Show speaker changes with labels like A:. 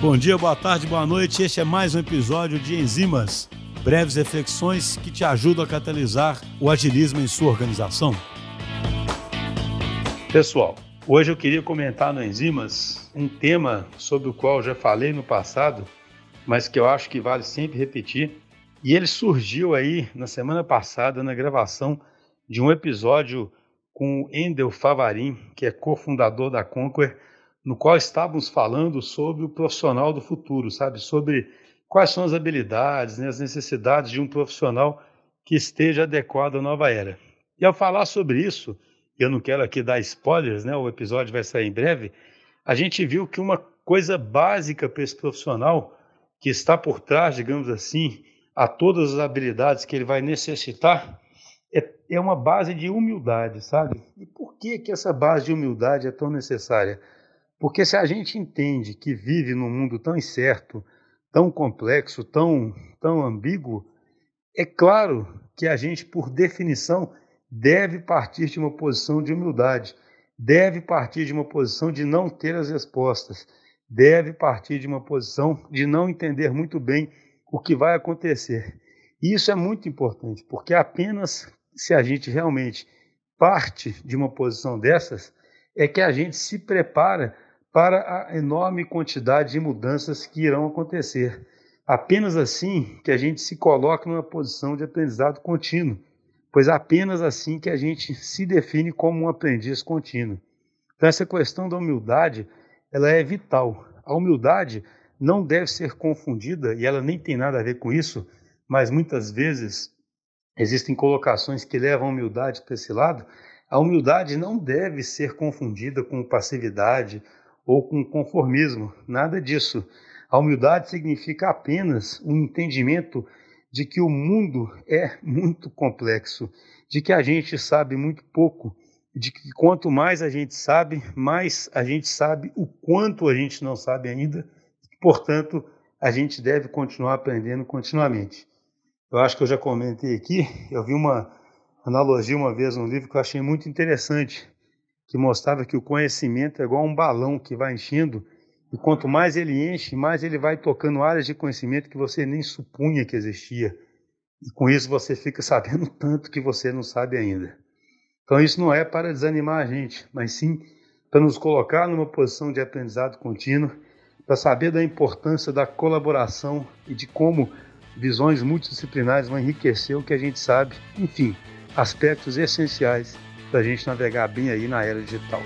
A: Bom dia, boa tarde, boa noite. Este é mais um episódio de Enzimas, breves reflexões que te ajudam a catalisar o agilismo em sua organização. Pessoal, hoje eu queria comentar no Enzimas um tema sobre o qual já falei no passado, mas que eu acho que vale sempre repetir. E ele surgiu aí na semana passada na gravação de um episódio com o Endel Favarin, que é cofundador da Conquer, no qual estávamos falando sobre o profissional do futuro, sabe? Sobre quais são as habilidades, né, as necessidades de um profissional que esteja adequado à nova era. E ao falar sobre isso, eu não quero aqui dar spoilers, né? O episódio vai sair em breve. A gente viu que uma coisa básica para esse profissional que está por trás, digamos assim, a todas as habilidades que ele vai necessitar, é, é uma base de humildade, sabe? E por que, que essa base de humildade é tão necessária? Porque se a gente entende que vive num mundo tão incerto, tão complexo, tão, tão ambíguo, é claro que a gente, por definição, deve partir de uma posição de humildade, deve partir de uma posição de não ter as respostas, deve partir de uma posição de não entender muito bem o que vai acontecer. E isso é muito importante, porque apenas se a gente realmente parte de uma posição dessas, é que a gente se prepara para a enorme quantidade de mudanças que irão acontecer. Apenas assim que a gente se coloca numa posição de aprendizado contínuo, pois apenas assim que a gente se define como um aprendiz contínuo. Então essa questão da humildade, ela é vital. A humildade não deve ser confundida e ela nem tem nada a ver com isso, mas muitas vezes existem colocações que levam a humildade para esse lado. A humildade não deve ser confundida com passividade ou com conformismo, nada disso. A humildade significa apenas um entendimento de que o mundo é muito complexo, de que a gente sabe muito pouco, de que quanto mais a gente sabe, mais a gente sabe o quanto a gente não sabe ainda, portanto, a gente deve continuar aprendendo continuamente. Eu acho que eu já comentei aqui, eu vi uma analogia uma vez num livro que eu achei muito interessante, que mostrava que o conhecimento é igual um balão que vai enchendo, e quanto mais ele enche, mais ele vai tocando áreas de conhecimento que você nem supunha que existia. E com isso você fica sabendo tanto que você não sabe ainda. Então isso não é para desanimar a gente, mas sim para nos colocar numa posição de aprendizado contínuo, para saber da importância da colaboração e de como visões multidisciplinares vão enriquecer o que a gente sabe, enfim, aspectos essenciais para a gente navegar bem aí na era digital.